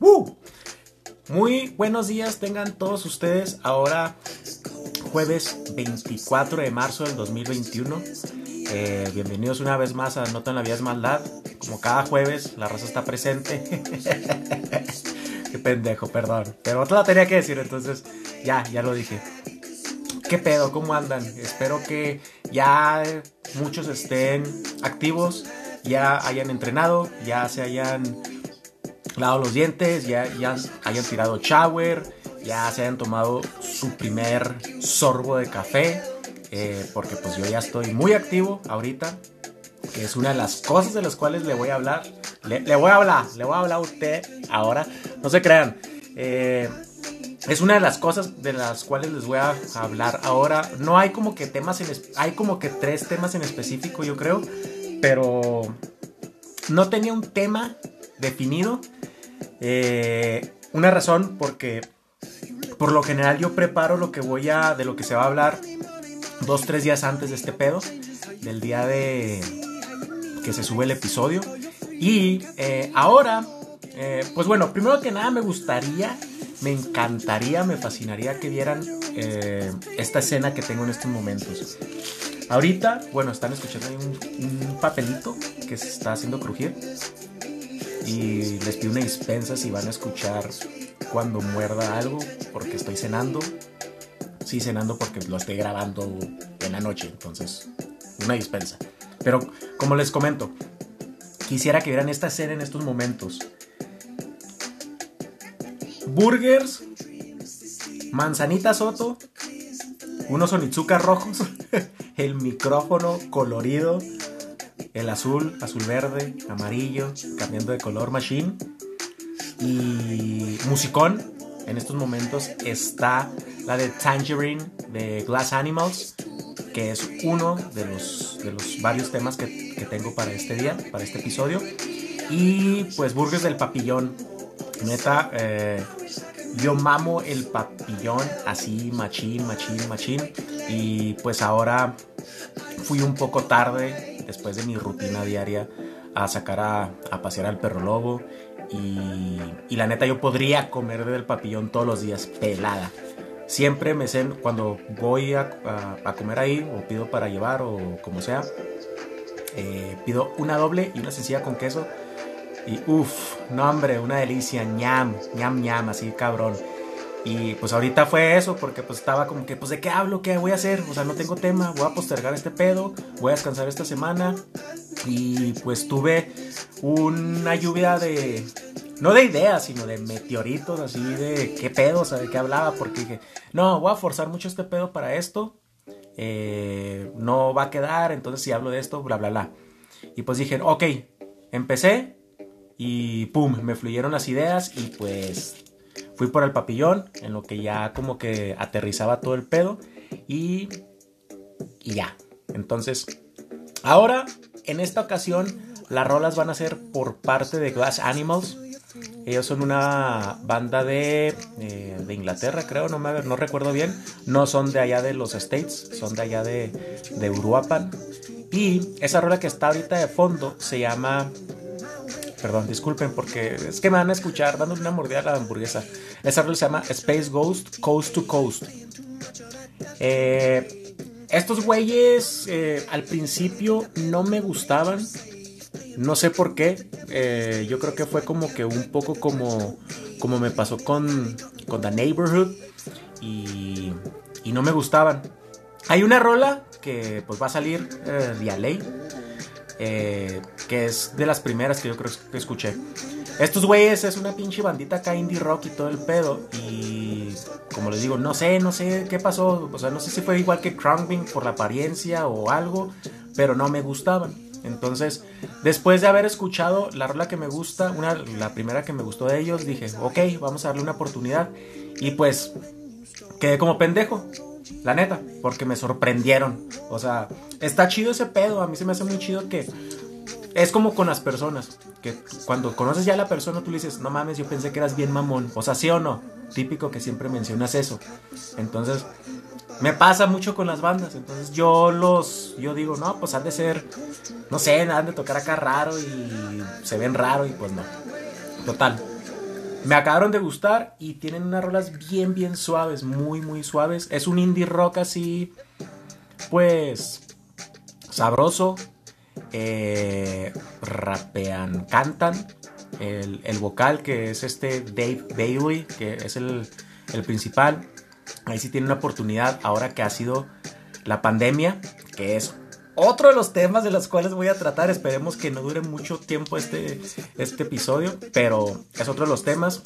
¡Uh! Muy buenos días tengan todos ustedes ahora jueves 24 de marzo del 2021. Eh, bienvenidos una vez más a Nota en la Vida es Maldad. Como cada jueves, la raza está presente. Qué pendejo, perdón. Pero te la tenía que decir, entonces ya, ya lo dije. ¿Qué pedo? ¿Cómo andan? Espero que ya muchos estén activos, ya hayan entrenado, ya se hayan lavado los dientes, ya, ya hayan tirado shower, ya se hayan tomado su primer sorbo de café, eh, porque pues yo ya estoy muy activo ahorita, que es una de las cosas de las cuales le voy a hablar. Le, voy a hablar, le voy a hablar a usted ahora. No se crean. Eh, es una de las cosas de las cuales les voy a hablar ahora. No hay como que temas en hay como que tres temas en específico, yo creo, pero no tenía un tema definido. Eh, una razón porque por lo general yo preparo lo que voy a de lo que se va a hablar dos tres días antes de este pedo del día de que se sube el episodio y eh, ahora eh, pues bueno primero que nada me gustaría me encantaría, me fascinaría que vieran esta escena que tengo en estos momentos. Ahorita, bueno, están escuchando ahí un, papelito que se está haciendo crujir. Y les pido una dispensa si van a escuchar cuando muerda algo, porque estoy cenando. Sí, cenando porque lo estoy grabando en la noche, entonces, una dispensa. Pero, como les comento, quisiera que vieran esta escena en estos momentos burgers, manzanita soto, unos onitsuka rojos, el micrófono colorido, el azul, azul verde, amarillo, cambiando de color machine y musicón. En estos momentos está la de Tangerine de Glass Animals, que es uno de los, de los varios temas que, que tengo para este día, para este episodio. Y pues Burgers del Papillón. Neta, eh, yo mamo el papillón así, machín, machín, machín. Y pues ahora fui un poco tarde, después de mi rutina diaria, a sacar a, pasear al perro lobo. Y, la neta, yo podría comer del papillón todos los días, pelada. Siempre me sé, cuando voy a, comer ahí, o pido para llevar, o como sea, eh, pido una doble y una sencilla con queso y uff, no hombre, una delicia, ñam, ñam, ñam, así cabrón. Y pues ahorita fue eso, porque pues estaba como que, pues de qué hablo, qué voy a hacer, o sea, no tengo tema, voy a postergar este pedo, voy a descansar esta semana. Y pues tuve una lluvia de, no de ideas, sino de meteoritos, así de qué pedo, o sea, de qué hablaba, porque dije, no, voy a forzar mucho este pedo para esto, eh, no va a quedar, entonces si hablo de esto, bla, bla, bla. Y pues dije, ok, empecé, y pum, me fluyeron las ideas y pues fui por el papillón en lo que ya como que aterrizaba todo el pedo y, y ya. Entonces, ahora en esta ocasión las rolas van a ser por parte de Glass Animals. Ellos son una banda de, eh, de Inglaterra, creo, no, me, no recuerdo bien. No son de allá de los States, son de allá de, de Uruapan. Y esa rola que está ahorita de fondo se llama Perdón, disculpen porque es que me van a escuchar dando una mordida a la hamburguesa. Esa rol se llama Space Ghost Coast to Coast. Eh, estos güeyes eh, al principio no me gustaban. No sé por qué. Eh, yo creo que fue como que un poco como, como me pasó con, con The Neighborhood. Y, y no me gustaban. Hay una rola que pues va a salir a ley eh, que es de las primeras que yo creo que escuché. Estos güeyes es una pinche bandita acá indie rock y todo el pedo. Y como les digo, no sé, no sé qué pasó. O sea, no sé si fue igual que Crownwing por la apariencia o algo, pero no me gustaban. Entonces, después de haber escuchado la rola que me gusta, una, la primera que me gustó de ellos, dije, ok, vamos a darle una oportunidad. Y pues, quedé como pendejo. La neta, porque me sorprendieron. O sea, está chido ese pedo. A mí se me hace muy chido que es como con las personas. Que cuando conoces ya a la persona, tú le dices, no mames, yo pensé que eras bien mamón. O sea, sí o no. Típico que siempre mencionas eso. Entonces, me pasa mucho con las bandas. Entonces, yo los. Yo digo, no, pues han de ser. No sé, han de tocar acá raro y se ven raro y pues no. Total. me acabaron de gustar y tienen unas rolas bien, bien suaves, muy, muy suaves. Es un indie rock así, pues, sabroso. Eh, rapean, cantan. El, el, vocal que es este Dave Bailey, que es el, el principal. Ahí sí tiene una oportunidad ahora que ha sido la pandemia, que es otro de los temas de los cuales voy a tratar. Esperemos que no dure mucho tiempo este, este episodio, pero es otro de los temas.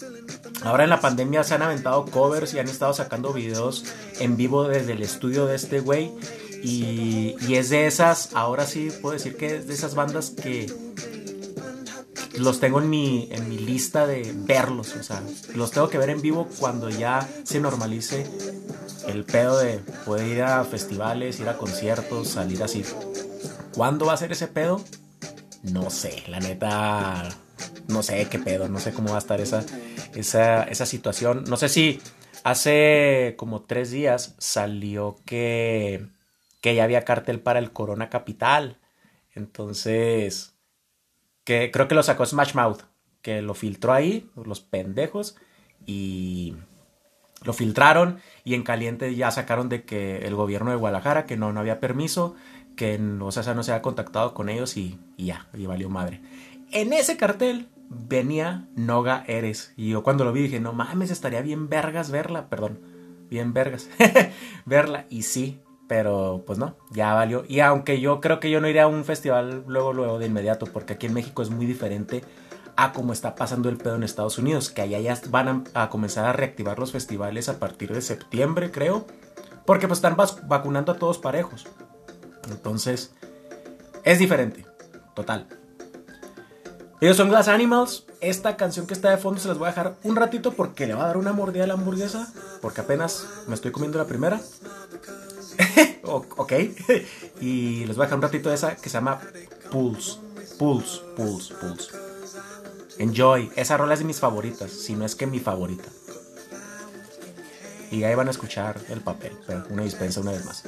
Ahora en la pandemia se han aventado covers y han estado sacando videos en vivo desde el estudio de este güey. Y, es de esas, ahora sí puedo decir que es de esas bandas que los tengo en mi, en mi lista de verlos. O sea, los tengo que ver en vivo cuando ya se normalice el pedo de poder ir a festivales, ir a conciertos, salir así. ¿Cuándo va a ser ese pedo? No sé, la neta, no sé qué pedo, no sé cómo va a estar esa, esa, esa situación. No sé si hace como tres días salió que, que ya había cartel para el Corona Capital. Entonces, que creo que lo sacó Smash Mouth, que lo filtró ahí, los pendejos, y lo filtraron y en caliente ya sacaron de que el gobierno de Guadalajara, que no, no había permiso, que o sea, no se había contactado con ellos y, y, ya, y valió madre. En ese cartel venía Noga Eres. Y yo cuando lo vi dije, no mames, estaría bien vergas verla, perdón, bien vergas verla. Y sí, pero pues no, ya valió. Y aunque yo creo que yo no iré a un festival luego, luego de inmediato, porque aquí en México es muy diferente a cómo está pasando el pedo en Estados Unidos, que allá ya van a, comenzar a reactivar los festivales a partir de septiembre, creo, porque pues están vacunando a todos parejos. Entonces, es diferente, total. Ellos son Glass Animals. Esta canción que está de fondo se las voy a dejar un ratito porque le va a dar una mordida a la hamburguesa, porque apenas me estoy comiendo la primera. Ok. y les voy a dejar un ratito de esa que se llama Pulse. Pulse, Pulse, Pulse. Enjoy. Esa rola es de mis favoritas, si no es que mi favorita. Y ahí van a escuchar el papel, pero una dispensa una vez más.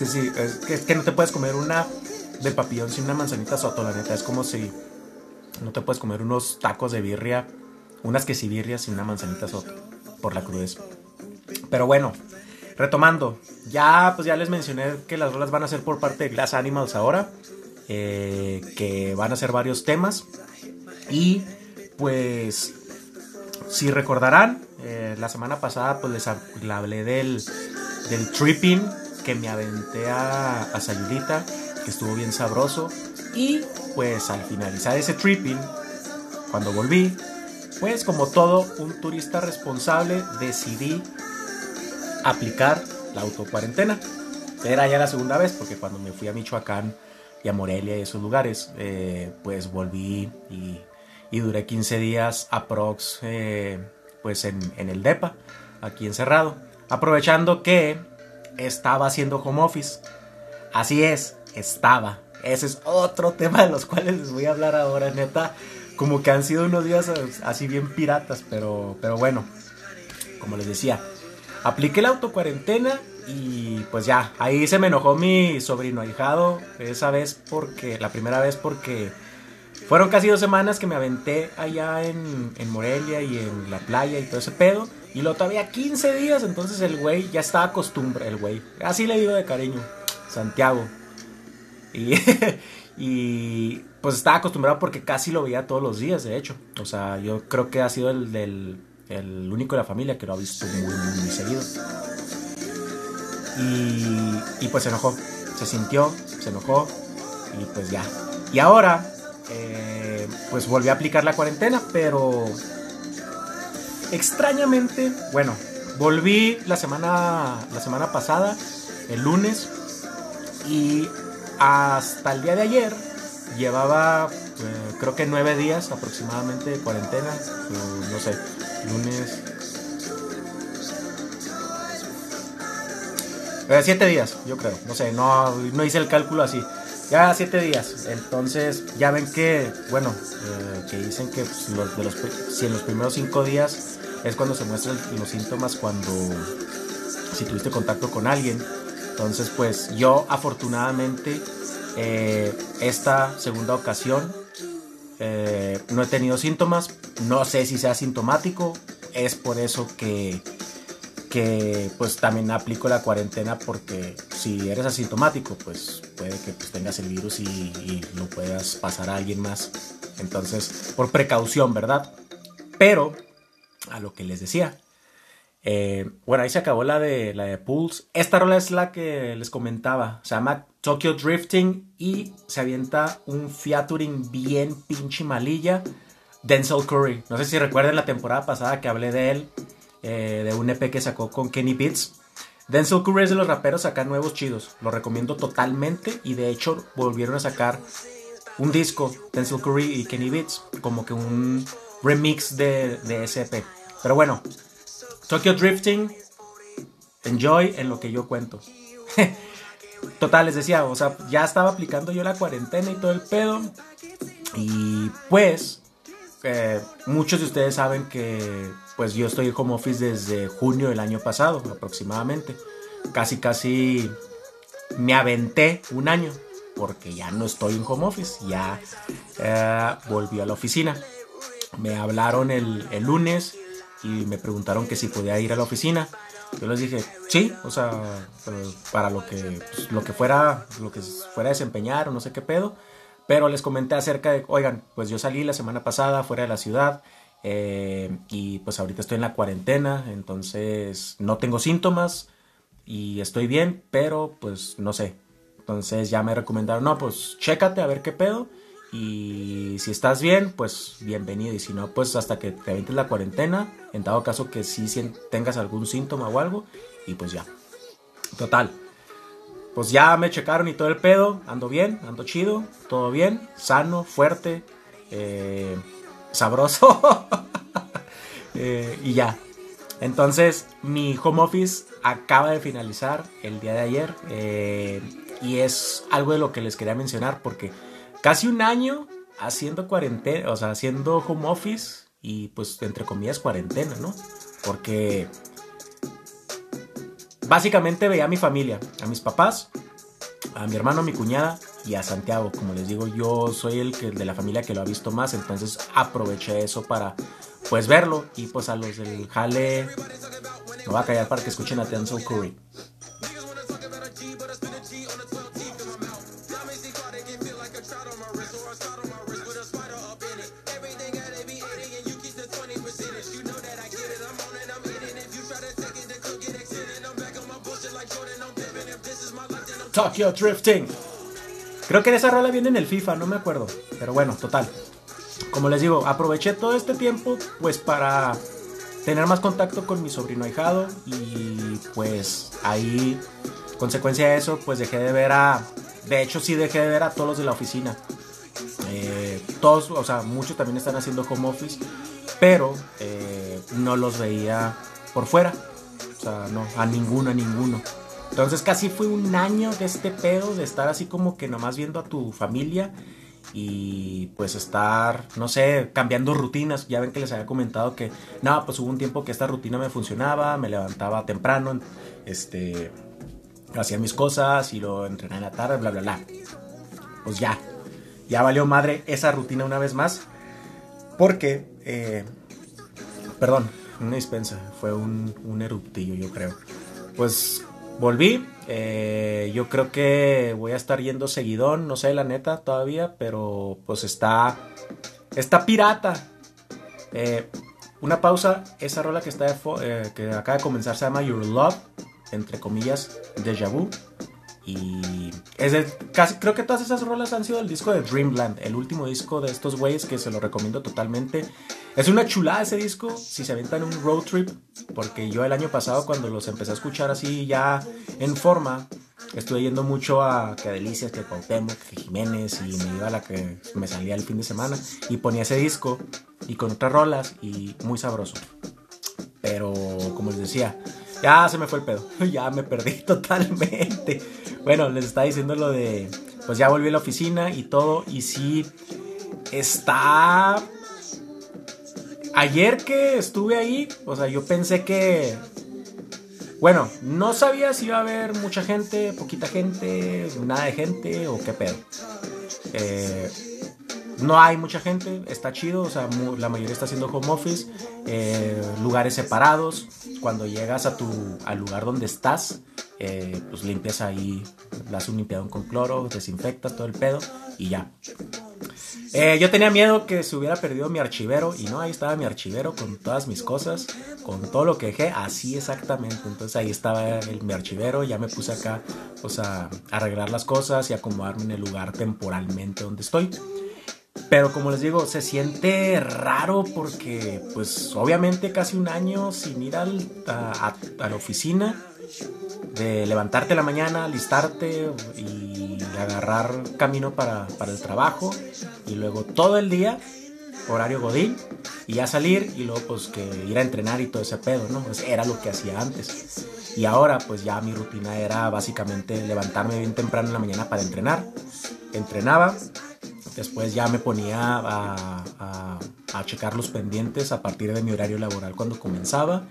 Es que que, no te puedes comer una de papillón sin una manzanita soto, la neta. Es como si no te puedes comer unos tacos de birria, unas quesibirrias sin una manzanita soto, por la crudeza. Pero bueno, retomando, ya pues ya les mencioné que las rolas van a ser por parte de Glass Animals ahora, eh, que van a ser varios temas. Y pues, si recordarán, eh, la semana pasada pues les hablé del del tripping que me aventé a, a Sayulita, que estuvo bien sabroso. Y pues al finalizar ese tripping, cuando volví, pues como todo un turista responsable, decidí aplicar la autocuarentena. Era ya la segunda vez, porque cuando me fui a Michoacán y a Morelia y esos lugares, eh, pues volví y, y, duré 15 días aprox eh, pues en, en el DEPA, aquí encerrado. Aprovechando que estaba haciendo home office. Así es, estaba. Ese es otro tema de los cuales les voy a hablar ahora, neta. Como que han sido unos días así bien piratas, pero, pero bueno, como les decía, apliqué la autocuarentena y pues ya, ahí se me enojó mi sobrino ahijado esa vez porque, la primera vez porque fueron casi dos semanas que me aventé allá en, en Morelia y en la playa y todo ese pedo. Y lo todavía 15 días, entonces el güey ya estaba acostumbrado, el güey. Así le digo de cariño, Santiago. Y, y pues estaba acostumbrado porque casi lo veía todos los días, de hecho. O sea, yo creo que ha sido el, del, el único de la familia que lo ha visto muy, muy, seguido. Y, y pues se enojó, se sintió, se enojó y pues ya. Y ahora, eh, pues volví a aplicar la cuarentena, pero Extrañamente, bueno, volví la semana, la semana pasada, el lunes, y hasta el día de ayer llevaba eh, creo que nueve días aproximadamente de cuarentena, no sé, lunes, Eh, siete días, yo creo. No sé, no, no hice el cálculo así. Ya siete días. Entonces, ya ven que, bueno, eh, que dicen que pues, los, de los, si en los primeros cinco días es cuando se muestran los síntomas cuando si tuviste contacto con alguien. Entonces, pues yo afortunadamente eh, esta segunda ocasión eh, no he tenido síntomas. No sé si sea sintomático. Es por eso que, que pues también aplico la cuarentena porque si eres asintomático, pues puede que pues, tengas el virus y, y lo puedas pasar a alguien más. Entonces, por precaución, ¿verdad? Pero, a lo que les decía, eh, bueno, ahí se acabó la de la de Pulse. Esta rola es la que les comentaba. Se llama Tokyo Drifting y se avienta un featuring bien pinche malilla. Denzel Curry. No sé si recuerden la temporada pasada que hablé de él, eh, de un EP que sacó con Kenny Beats. Denzel Curry es de los raperos acá nuevos chidos. Lo recomiendo totalmente y de hecho volvieron a sacar un disco, Denzel Curry y Kenny Beats, como que un remix de, de EP. Pero bueno, Tokyo Drifting, enjoy en lo que yo cuento. Total, les decía, o sea, ya estaba aplicando yo la cuarentena y todo el pedo. Y pues, eh, muchos de ustedes saben que pues yo estoy en home office desde junio del año pasado, aproximadamente. Casi, casi me aventé un año, porque ya no estoy en home office, ya eh, volví a la oficina. Me hablaron el, el lunes y me preguntaron que si podía ir a la oficina. Yo les dije, sí, o sea, para lo que, pues, lo que fuera, lo que fuera a desempeñar o no sé qué pedo. Pero les comenté acerca de, oigan, pues yo salí la semana pasada fuera de la ciudad eh, y pues ahorita estoy en la cuarentena, entonces no tengo síntomas y estoy bien, pero pues no sé. Entonces ya me recomendaron, no, pues chécate a ver qué pedo y si estás bien, pues bienvenido. Y si no, pues hasta que te avientes la cuarentena. En dado caso que sí tengas algún síntoma o algo. Y pues ya. Total. Pues ya me checaron y todo el pedo. Ando bien, ando chido. Todo bien. Sano, fuerte. Eh, sabroso. Eh, y ya. Entonces, mi home office acaba de finalizar el día de ayer. Eh, y es algo de lo que les quería mencionar porque casi un año haciendo cuarentena, o sea, haciendo home office y pues entre comillas cuarentena, ¿no? Porque básicamente veía a mi familia, a mis papás, a mi hermano, a mi cuñada y a Santiago. Como les digo, yo soy el que de la familia que lo ha visto más, entonces aproveché eso para pues verlo y pues a los del jale me voy a callar para que escuchen a Denzel Curry. Tokyo Drifting. Creo que esa rola viene en el FIFA, no me acuerdo. Pero bueno, total. Como les digo, aproveché todo este tiempo pues para tener más contacto con mi sobrino ahijado y pues ahí, consecuencia de eso, pues dejé de ver a... De hecho sí dejé de ver a todos los de la oficina. Eh, todos, o sea, muchos también están haciendo home office, pero eh, no los veía por fuera. O sea, no, a ninguno, a ninguno. Entonces casi fue un año de este pedo, de estar así como que nomás viendo a tu familia y pues estar, no sé, cambiando rutinas. Ya ven que les había comentado que, no, pues hubo un tiempo que esta rutina me funcionaba, me levantaba temprano, este, hacía mis cosas y lo entrenaba en la tarde, bla, bla, bla. Pues ya, ya valió madre esa rutina una vez más. Porque, eh, perdón, una dispensa, fue un, un eruptillo yo creo. Pues volví. Eh, yo creo que voy a estar yendo seguidón, no sé la neta todavía, pero pues está, está pirata. Eh, una pausa, esa rola que, está eh, que acaba de comenzar se llama Your Love, entre comillas, Deja Vu. Y es de, casi, creo que todas esas rolas han sido el disco de Dreamland, el último disco de estos güeyes que se lo recomiendo totalmente. Es una chulada ese disco, si se aventan un road trip, porque yo el año pasado cuando los empecé a escuchar así ya en forma, estuve yendo mucho a que Delicias, que Cuauhtémoc, que Jiménez y me iba a la que me salía el fin de semana y ponía ese disco y con otras rolas y muy sabroso. Pero como les decía, Ya se me fue el pedo. Ya me perdí totalmente. Bueno, les estaba diciendo lo de. Pues ya volví a la oficina y todo. Y sí. Está. Ayer que estuve ahí. O sea, yo pensé que. Bueno, no sabía si iba a haber mucha gente, poquita gente, nada de gente o qué pedo. Eh, no hay mucha gente, está chido, o sea, la mayoría está haciendo home office, eh, lugares separados. Cuando llegas a tu, al lugar donde estás, eh, pues limpias ahí, das un limpiadón con cloro, desinfectas todo el pedo y ya. Eh, yo tenía miedo que se hubiera perdido mi archivero y no, ahí estaba mi archivero con todas mis cosas, con todo lo que dejé, así exactamente. Entonces ahí estaba el, mi archivero, ya me puse acá pues, a arreglar las cosas y acomodarme en el lugar temporalmente donde estoy. Pero como les digo, se siente raro porque, pues, obviamente casi un año sin ir al, a, la oficina, de levantarte la mañana, listarte y agarrar camino para, para, el trabajo, y luego todo el día, horario godín, y ya salir, y luego, pues, que ir a entrenar y todo ese pedo, ¿no? Pues era lo que hacía antes. Y ahora, pues, ya mi rutina era básicamente levantarme bien temprano en la mañana para entrenar. Entrenaba Después ya me ponía a, checar los pendientes a partir de mi horario laboral cuando comenzaba.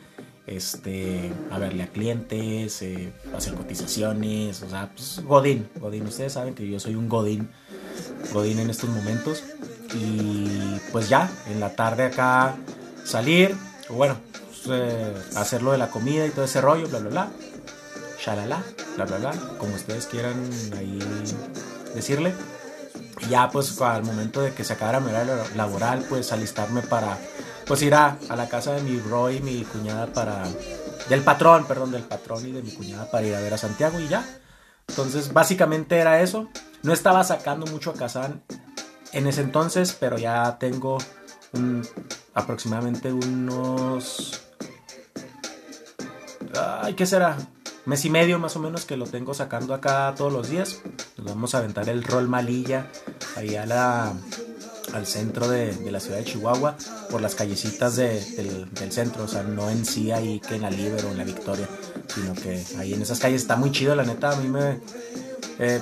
Este, a verle a clientes, eh, hacer cotizaciones, o sea, pues Godín, Godín, ustedes saben que yo soy un Godín, Godín en estos momentos. Y pues ya, en la tarde acá salir, bueno, pues, eh, hacer lo de la comida y todo ese rollo, bla, bla, bla, shalala, bla, bla, bla, como ustedes quieran ahí decirle ya pues al momento de que se acabara mi horario laboral, pues alistarme para pues ir a, a, la casa de mi bro y mi cuñada para... Del patrón, perdón, del patrón y de mi cuñada para ir a ver a Santiago y ya. Entonces básicamente era eso. No estaba sacando mucho a Kazán en ese entonces, pero ya tengo un, aproximadamente unos... Ay, ¿qué será? Mes y medio más o menos que lo tengo sacando acá todos los días. Nos vamos a aventar el rol malilla ahí a la, al centro de, la ciudad de Chihuahua por las callecitas del, centro, o sea, no en sí ahí que en la Liber o en la Victoria, sino que ahí en esas calles está muy chido, la neta, a mí me... Eh,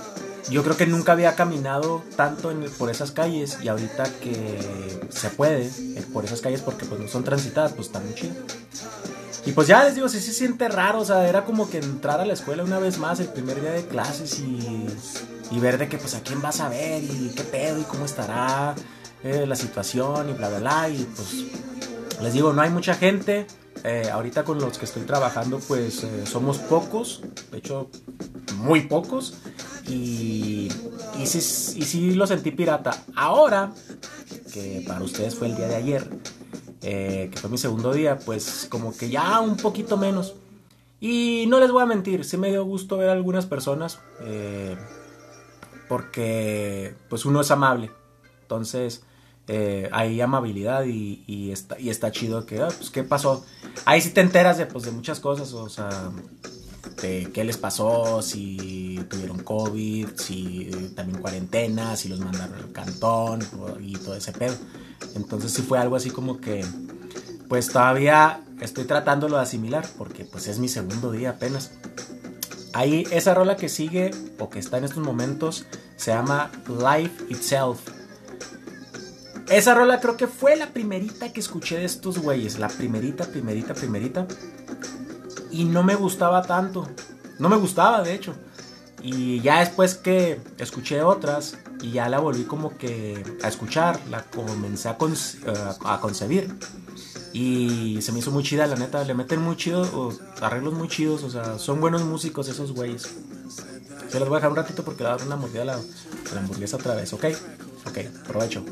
yo creo que nunca había caminado tanto por esas calles y ahorita que se puede eh, por esas calles porque pues no son transitadas, pues está muy chido. Y pues ya les digo, sí se siente raro, o sea, era como que entrar a la escuela una vez más el primer día de clases y, y ver de que pues a quién vas a ver y qué pedo y cómo estará eh, la situación y bla, bla, bla. Y pues les digo, no hay mucha gente. Eh, ahorita con los que estoy trabajando pues eh, somos pocos, de hecho muy pocos. Y, y, sí, y sí lo sentí pirata. Ahora, que para ustedes fue el día de ayer, eh, que fue mi segundo día, pues como que ya un poquito menos. Y no les voy a mentir, sí me dio gusto ver a algunas personas, eh, porque pues uno es amable. Entonces eh, hay amabilidad y, está, y está chido que, ah, pues qué pasó. Ahí sí te enteras de, pues, de muchas cosas, o sea, de qué les pasó, si tuvieron COVID, si también cuarentena, si los mandaron al cantón y todo ese pedo. Entonces sí fue algo así como que, pues todavía estoy tratándolo de asimilar, porque pues es mi segundo día apenas. Ahí esa rola que sigue o que está en estos momentos se llama Life Itself. Esa rola creo que fue la primerita que escuché de estos güeyes, la primerita, primerita, primerita. Y no me gustaba tanto. No me gustaba, de hecho. Y ya después que escuché otras y ya la volví como que a escuchar, la comencé a, a concebir. Y se me hizo muy chida, la neta. Le meten muy chido, arreglos muy chidos. O sea, son buenos músicos esos güeyes. Se los voy a dejar un ratito porque le voy a dar una mordida a la, la hamburguesa otra vez, ¿ok? Ok, provecho.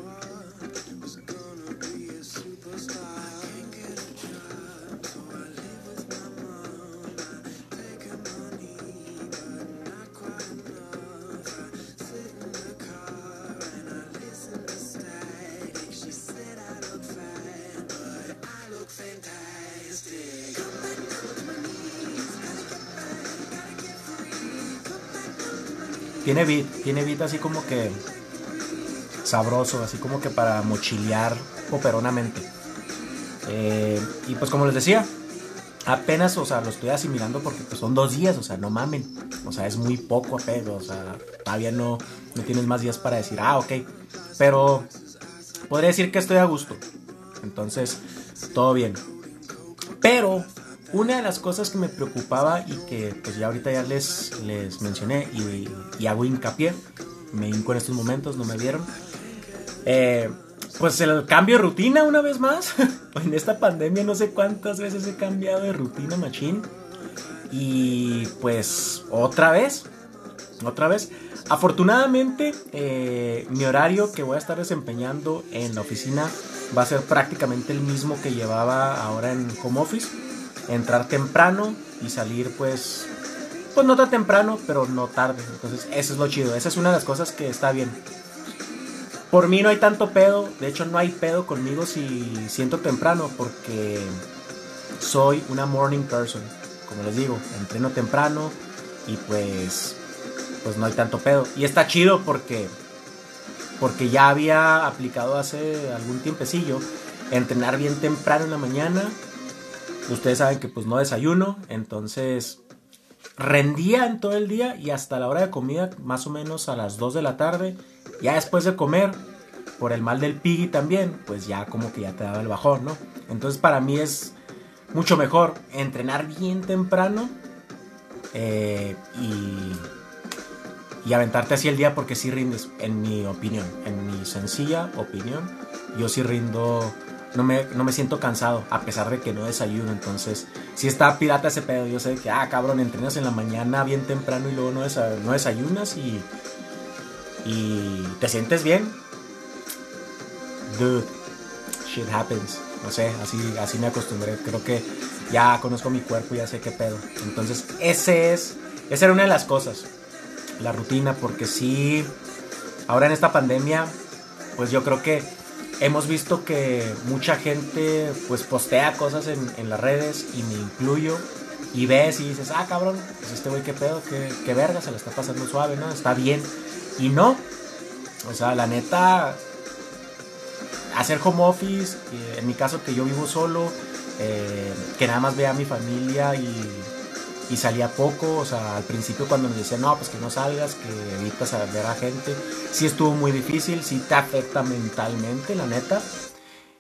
Tiene beat, tiene beat así como que sabroso, así como que para mochilear poperonamente. Eh, y pues como les decía, apenas, o sea, lo estoy asimilando porque pues, son dos días, o sea, no mamen. O sea, es muy poco apego, o sea, todavía no, no tienes más días para decir, ah, ok. Pero podría decir que estoy a gusto. Entonces, todo bien. Pero una de las cosas que me preocupaba y que pues ya ahorita ya les, les mencioné y, hago hincapié, me hinco en estos momentos, no me vieron. Eh, pues el cambio de rutina una vez más. en esta pandemia no sé cuántas veces he cambiado de rutina machine. Y pues otra vez, otra vez. Afortunadamente, eh, mi horario que voy a estar desempeñando en la oficina va a ser prácticamente el mismo que llevaba ahora en home office. Entrar temprano y salir pues, pues no tan temprano, pero no tarde. Entonces, eso es lo chido. Esa es una de las cosas que está bien. Por mí no hay tanto pedo, de hecho no hay pedo conmigo si siento temprano porque soy una morning person, como les digo, entreno temprano y pues pues no hay tanto pedo y está chido porque porque ya había aplicado hace algún tiempecillo entrenar bien temprano en la mañana. Ustedes saben que pues no desayuno, entonces rendía en todo el día y hasta la hora de comida, más o menos a las 2 de la tarde, ya después de comer, por el mal del piggy también, pues ya como que ya te daba el bajón, ¿no? Entonces para mí es mucho mejor entrenar bien temprano eh, y, y aventarte así el día porque sí rindes, en mi opinión, en mi sencilla opinión, yo sí rindo no me, no me siento cansado, a pesar de que no desayuno. Entonces, si está pirata ese pedo, yo sé que, ah, cabrón, entrenas en la mañana bien temprano y luego no, no desayunas y, y te sientes bien. Dude, shit happens. No sé, así, así me acostumbré. Creo que ya conozco mi cuerpo y ya sé qué pedo. Entonces, ese es, esa era una de las cosas. La rutina, porque sí, ahora en esta pandemia, pues yo creo que hemos visto que mucha gente pues postea cosas en, las redes y me incluyo y ves y dices, ah cabrón, pues este güey qué pedo, qué, qué verga, se le está pasando suave, ¿no? Está bien. Y no, o sea, la neta, hacer home office, en mi caso que yo vivo solo, eh, que nada más vea a mi familia y y salía poco, o sea, al principio cuando nos decían, no, pues que no salgas, que evitas a ver a gente, sí estuvo muy difícil, sí te afecta mentalmente, la neta,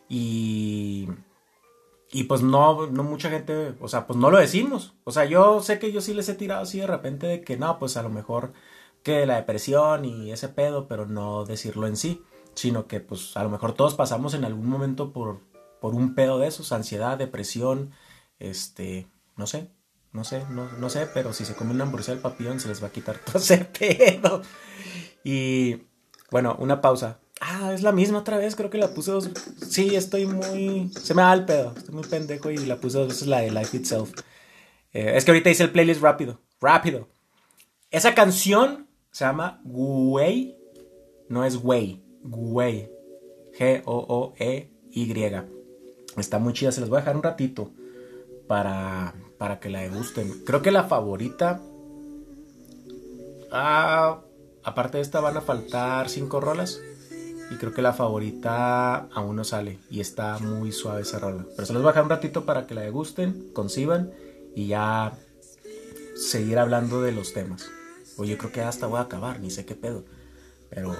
y, y pues no, no mucha gente, o sea, pues no lo decimos, o sea, yo sé que yo sí les he tirado así de repente de que no, pues a lo mejor que la depresión y ese pedo, pero no decirlo en sí, sino que pues a lo mejor todos pasamos en algún momento por, por un pedo de esos, ansiedad, depresión, este, no sé, no sé, no, no sé, pero si se come una hamburguesa del papillón se les va a quitar todo ese pedo. Y bueno, una pausa. Ah, es la misma otra vez, creo que la puse dos Sí, estoy muy... Se me da el pedo, estoy muy pendejo y la puse dos veces la de Life Itself. Eh, es que ahorita hice el playlist rápido, rápido. Esa canción se llama Güey, no es Güey, Güey. G-O-O-E-Y. Está muy chida, se les voy a dejar un ratito para para que la degusten. Creo que la favorita. Ah, aparte de esta van a faltar cinco rolas. Y creo que la favorita aún no sale. Y está muy suave esa rola. Pero se los voy a dejar un ratito para que la degusten, conciban. Y ya seguir hablando de los temas. O yo creo que hasta voy a acabar, ni sé qué pedo. Pero,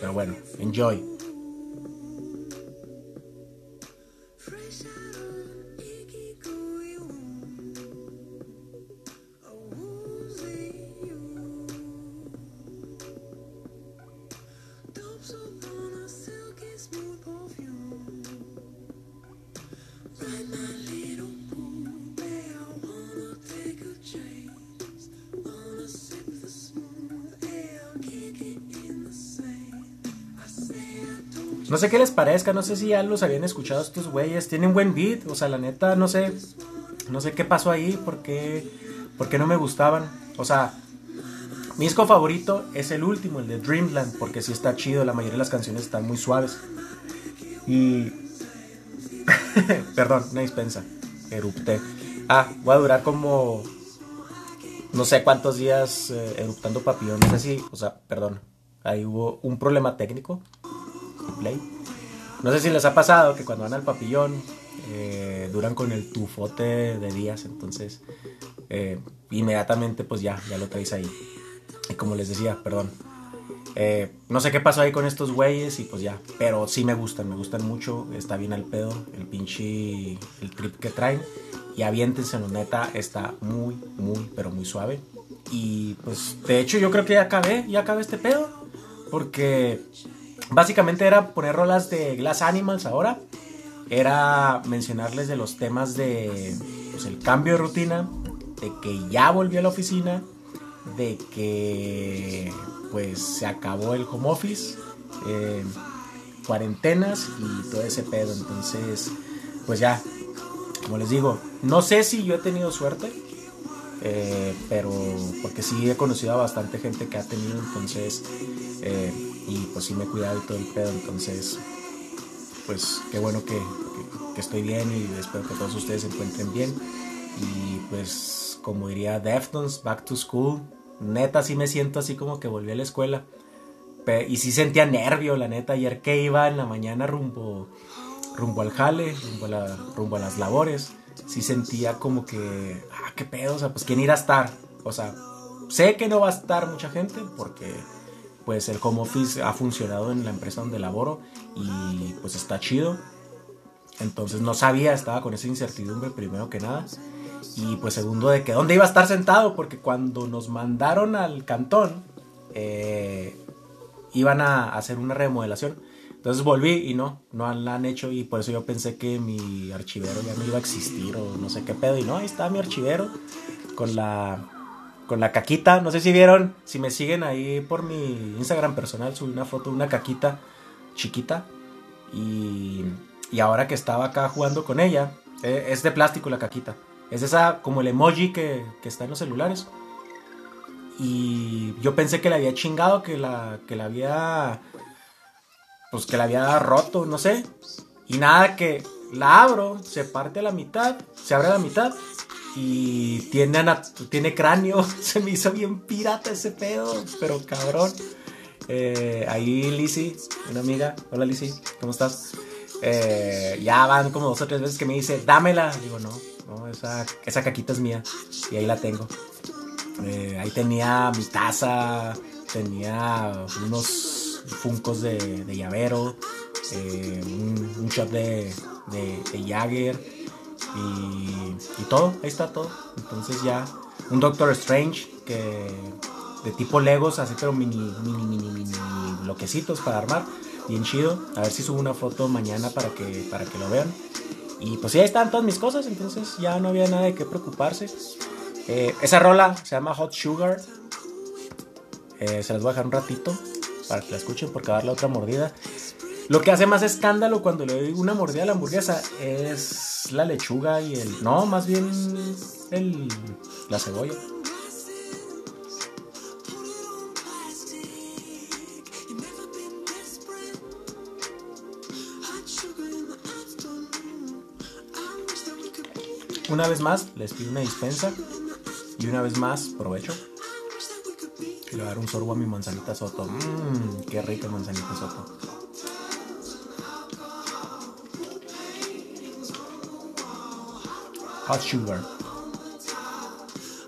pero bueno, enjoy. Sé qué les parezca, no sé si ya los habían escuchado estos güeyes. Tienen buen beat, o sea, la neta, no sé. No sé qué pasó ahí, por qué, no me gustaban. O sea, mi disco favorito es el último, el de Dreamland, porque sí está chido, la mayoría de las canciones están muy suaves. Y. Perdón, una dispensa. Erupté. Ah, voy a durar como. No sé cuántos días eh, eruptando papillón. No sé si. O sea, perdón. Ahí hubo un problema técnico. No sé si les ha pasado que cuando van al papillón eh, duran con el tufote de días, entonces eh, inmediatamente pues ya, ya lo traes ahí. Y como les decía, perdón, eh, no sé qué pasó ahí con estos güeyes y pues ya, pero sí me gustan, me gustan mucho, está bien al pedo, el pinche, el trip que traen y aviéntense, neta, está muy, muy, pero muy suave. Y pues de hecho yo creo que ya acabé, ya acabé este pedo, porque básicamente era poner rolas de Glass Animals ahora, era mencionarles de los temas de pues, el cambio de rutina, de que ya volvió a la oficina, de que pues se acabó el home office, eh, cuarentenas y todo ese pedo. Entonces, pues ya, como les digo, no sé si yo he tenido suerte, eh, pero porque sí he conocido a bastante gente que ha tenido, entonces, eh, y pues sí me he cuidado y todo el pedo, entonces, pues qué bueno que, que estoy bien y espero que todos ustedes se encuentren bien. Y pues, como diría Deftones, back to school, neta sí me siento así como que volví a la escuela. Y sí sentía nervio, la neta, ayer que iba en la mañana rumbo, rumbo al jale, rumbo a, rumbo a las labores, sí sentía como que, ah, qué pedo, o sea, pues quién irá a estar. O sea, sé que no va a estar mucha gente porque pues el home office ha funcionado en la empresa donde laboro y pues está chido. Entonces no sabía, estaba con esa incertidumbre primero que nada. Y pues segundo de que dónde iba a estar sentado, porque cuando nos mandaron al cantón, eh, iban a hacer una remodelación. Entonces volví y no, no la han hecho y por eso yo pensé que mi archivero ya no iba a existir o no sé qué pedo. Y no, ahí está mi archivero con la, con la caquita. No sé si vieron, si me siguen ahí por mi Instagram personal, subí una foto de una caquita chiquita. Y, y ahora que estaba acá jugando con ella, eh, es de plástico la caquita. Es esa como el emoji que, está en los celulares. Y yo pensé que la había chingado, que la, que la había. Pues que la había roto, no sé. Y nada, que la abro, se parte a la mitad, se abre a la mitad. Y tiene, tiene cráneo. Se me hizo bien pirata ese pedo, pero cabrón. Eh, ahí Lizzy, una amiga. Hola Lizzy, ¿cómo estás? Eh, ya van como dos o tres veces que me dice, dámela. Digo, no, esa, esa caquita es mía y ahí la tengo. Eh, ahí tenía mi taza, tenía unos funcos de, llavero, eh, un, shot de, de, Jagger y, todo, ahí está todo. Entonces ya un Doctor Strange que de tipo Legos, así pero mini, mini, mini, mini bloquecitos para armar, bien chido. A ver si subo una foto mañana para que, para que lo vean. Y pues ya están todas mis cosas, entonces ya no había nada de qué preocuparse. Eh, esa rola se llama Hot Sugar. Eh, se las voy a dejar un ratito para que la escuchen porque va a darle otra mordida. Lo que hace más escándalo cuando le doy una mordida a la hamburguesa es la lechuga y el... No, más bien el, la cebolla. Una vez más, les pido una dispensa. Y una vez más, provecho. Le voy a dar un sorbo a mi manzanita soto. Mmm, qué rica manzanita soto. Hot sugar.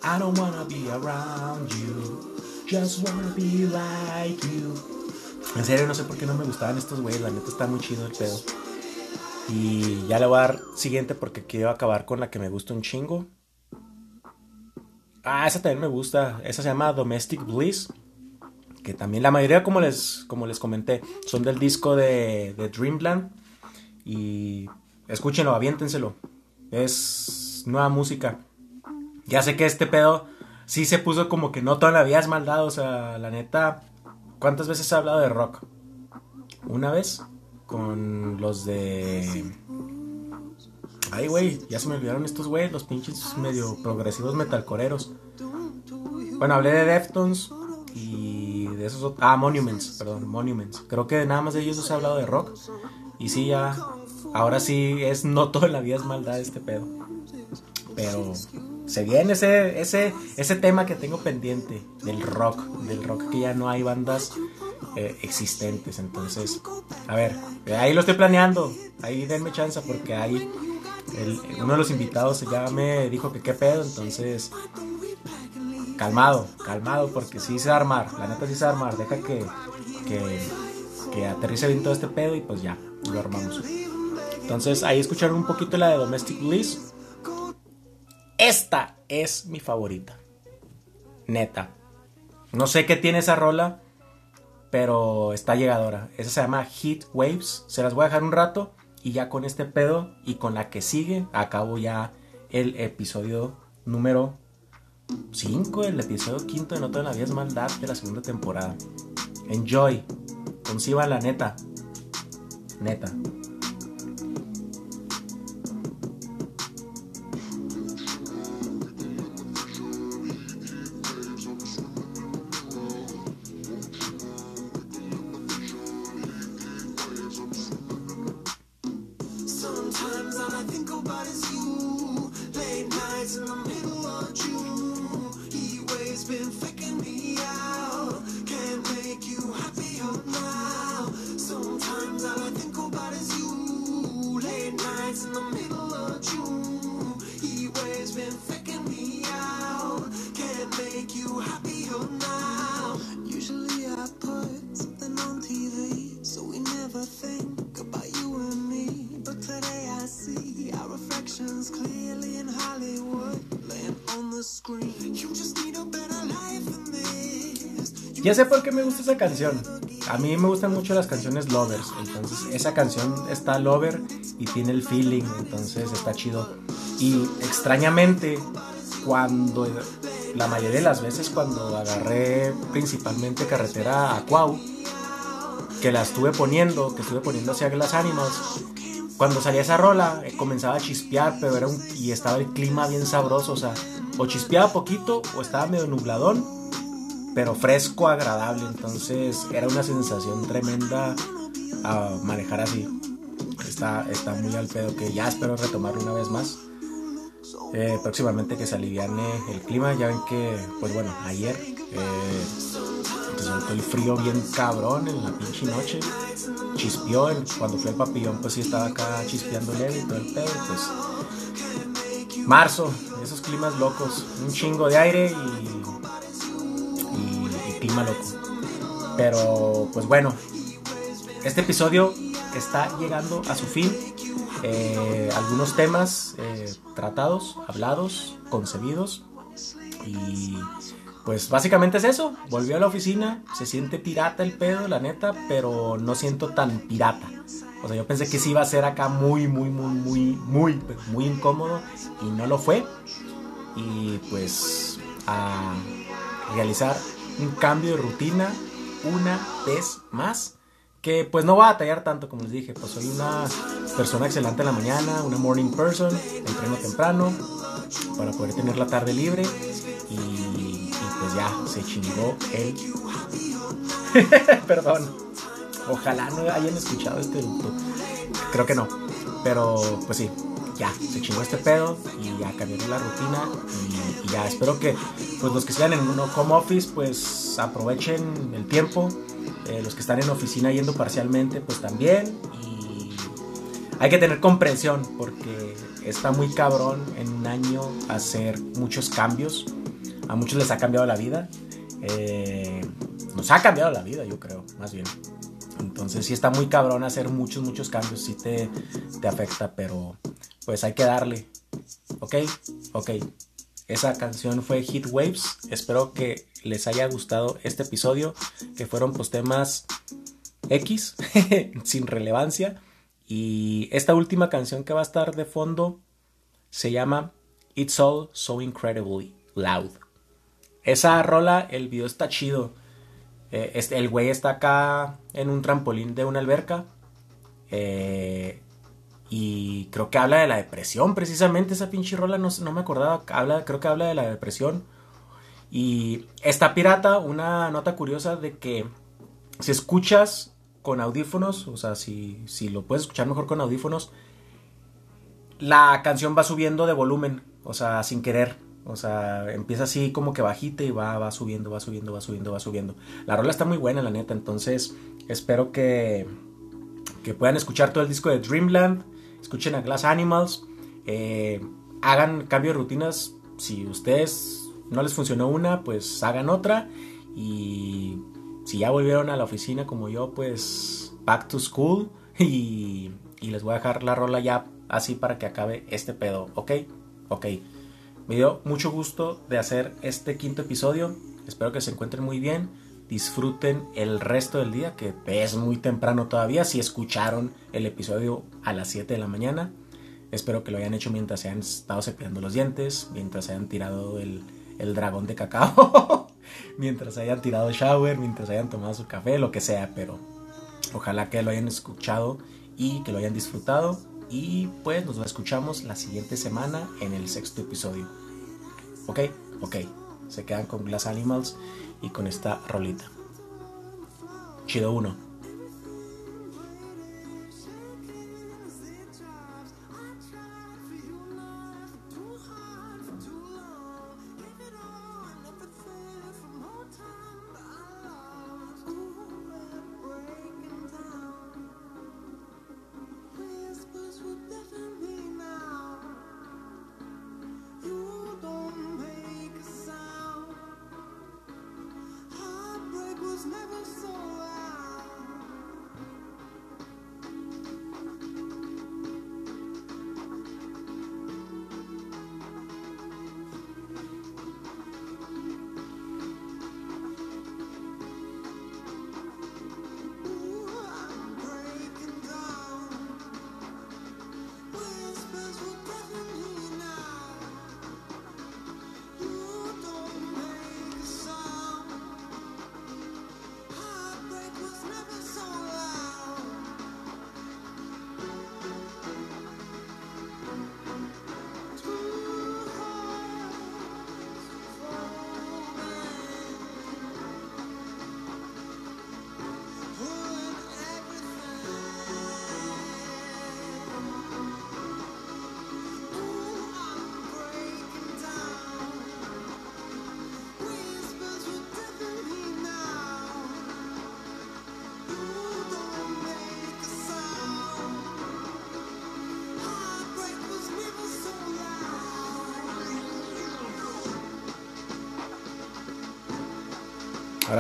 I don't wanna be around you. Just wanna be like you. En serio, no sé por qué no me gustaban estos güeyes. La neta está muy chido el pedo. Y ya le voy a dar siguiente porque quiero acabar con la que me gusta un chingo. Ah, esa también me gusta. Esa se llama Domestic Bliss. Que también la mayoría, como les, como les comenté, son del disco de, de Dreamland. Y escúchenlo, aviéntenselo. Es nueva música. Ya sé que este pedo sí se puso como que no toda la vida es maldad. O sea, la neta, ¿cuántas veces he hablado de rock? ¿Una vez? con los de... Ay, güey, ya se me olvidaron estos güeyes, los pinches medio progresivos metalcoreros. Bueno, hablé de Deftones y de esos... Ah, Monuments, perdón, Monuments. Creo que nada más de ellos se ha hablado de rock. Y sí, ya... Ahora sí es no todo en la vida es maldad este pedo. Pero se viene ese, ese, ese tema que tengo pendiente del rock, del rock que ya no hay bandas eh, existentes. Entonces, a ver, ahí lo estoy planeando. Ahí denme chance porque hay, uno de los invitados ya me dijo que qué pedo, entonces calmado, calmado, porque sí se va a armar, la neta sí se va a armar, deja que, que, que aterrice bien todo este pedo y pues ya, lo armamos. Entonces ahí escucharon un poquito la de Domestic Bliss. Esta es mi favorita. Neta. No sé qué tiene esa rola, pero está llegadora. Esa se llama Heat Waves. Se las voy a dejar un rato y ya con este pedo y con la que sigue acabo ya el episodio número 5, el episodio quinto de No toda la vida es maldad de la segunda temporada. Enjoy. Conciba la neta. Neta. Ya sé por qué me gusta esa canción. A mí me gustan mucho las canciones lovers. Entonces, esa canción está lover y tiene el feeling. Entonces, está chido. Y extrañamente, cuando la mayoría de las veces, cuando agarré principalmente carretera a Cuau, que la estuve poniendo, que estuve poniendo hacia las ánimas, cuando salía esa rola, eh, comenzaba a chispear, pero era un, y estaba el clima bien sabroso. O sea, o chispeaba poquito o estaba medio nubladón pero fresco, agradable. Entonces era una sensación tremenda a manejar así. Está, está muy al pedo que ya espero retomarlo una vez más. Eh, próximamente que se aliviane el clima. Ya ven que, pues bueno, ayer eh, el frío bien cabrón en la pinche noche. Chispió, cuando fue el papillón, pues sí estaba acá chispeando leve y todo el pedo. Pues marzo, esos climas locos, un chingo de aire y clima loco. Pero pues bueno, este episodio está llegando a su fin. Eh, algunos temas eh, tratados, hablados, concebidos. Y pues básicamente es eso. Volvió a la oficina, se siente pirata el pedo, la neta, pero no siento tan pirata. O sea, yo pensé que sí iba a ser acá muy, muy, muy, muy, muy, muy incómodo y no lo fue. Y pues a realizar un cambio de rutina una vez más. Que pues no va a batallar tanto como les dije, pues soy una persona excelente en la mañana, una morning person, entreno temprano para poder tener la tarde libre y, pues ya se chingó el... Perdón, ojalá no hayan escuchado este Creo que no, pero pues sí, ya, se chingó este pedo y ya cambió la rutina y, ya espero que pues los que están en un home office pues aprovechen el tiempo, eh, los que están en oficina yendo parcialmente pues también. Y hay que tener comprensión porque está muy cabrón en un año hacer muchos cambios, a muchos les ha cambiado la vida, eh, nos ha cambiado la vida yo creo, más bien. Entonces sí está muy cabrón hacer muchos, muchos cambios, sí te, te afecta, pero pues hay que darle. ¿Ok? Ok. Esa canción fue Hit Waves. Espero que les haya gustado este episodio, que fueron pues temas X, sin relevancia. Y esta última canción que va a estar de fondo se llama It's All So Incredibly Loud. Esa rola, el video está chido. Eh, el güey está acá en un trampolín de una alberca. Eh, y creo que habla de la depresión, precisamente esa pinche rola, no, no me acordaba, habla, creo que habla de la depresión. Y esta pirata, una nota curiosa de que si escuchas con audífonos, o sea, si, si lo puedes escuchar mejor con audífonos, la canción va subiendo de volumen, o sea, sin querer. O sea, empieza así como que bajita y va, va subiendo, va subiendo, va subiendo, va subiendo. La rola está muy buena, la neta. Entonces, espero que, que puedan escuchar todo el disco de Dreamland escuchen a Glass Animals. Eh, hagan cambio de rutinas. Si ustedes no les funcionó una, pues hagan otra. Y si ya volvieron a la oficina como yo, pues back to school. Y, y les voy a dejar la rola ya así para que acabe este pedo. ¿Ok? Ok. Me dio mucho gusto de hacer este quinto episodio. Espero que se encuentren muy bien. Disfruten el resto del día, que es muy temprano todavía. Si escucharon el episodio a las 7 de la mañana, espero que lo hayan hecho mientras se han estado cepillando los dientes, mientras se hayan tirado el, el dragón de cacao, mientras hayan tirado shower, mientras hayan tomado su café, lo que sea. Pero ojalá que lo hayan escuchado y que lo hayan disfrutado. Y pues nos escuchamos la siguiente semana en el sexto episodio. Ok, ok. Se quedan con Glass Animals y con esta rolita. Chido 1.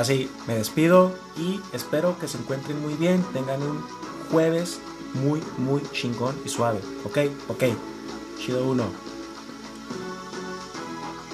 Ahora sí, me despido y espero que se encuentren muy bien, tengan un jueves muy, muy chingón y suave. Ok, ok. Chido uno.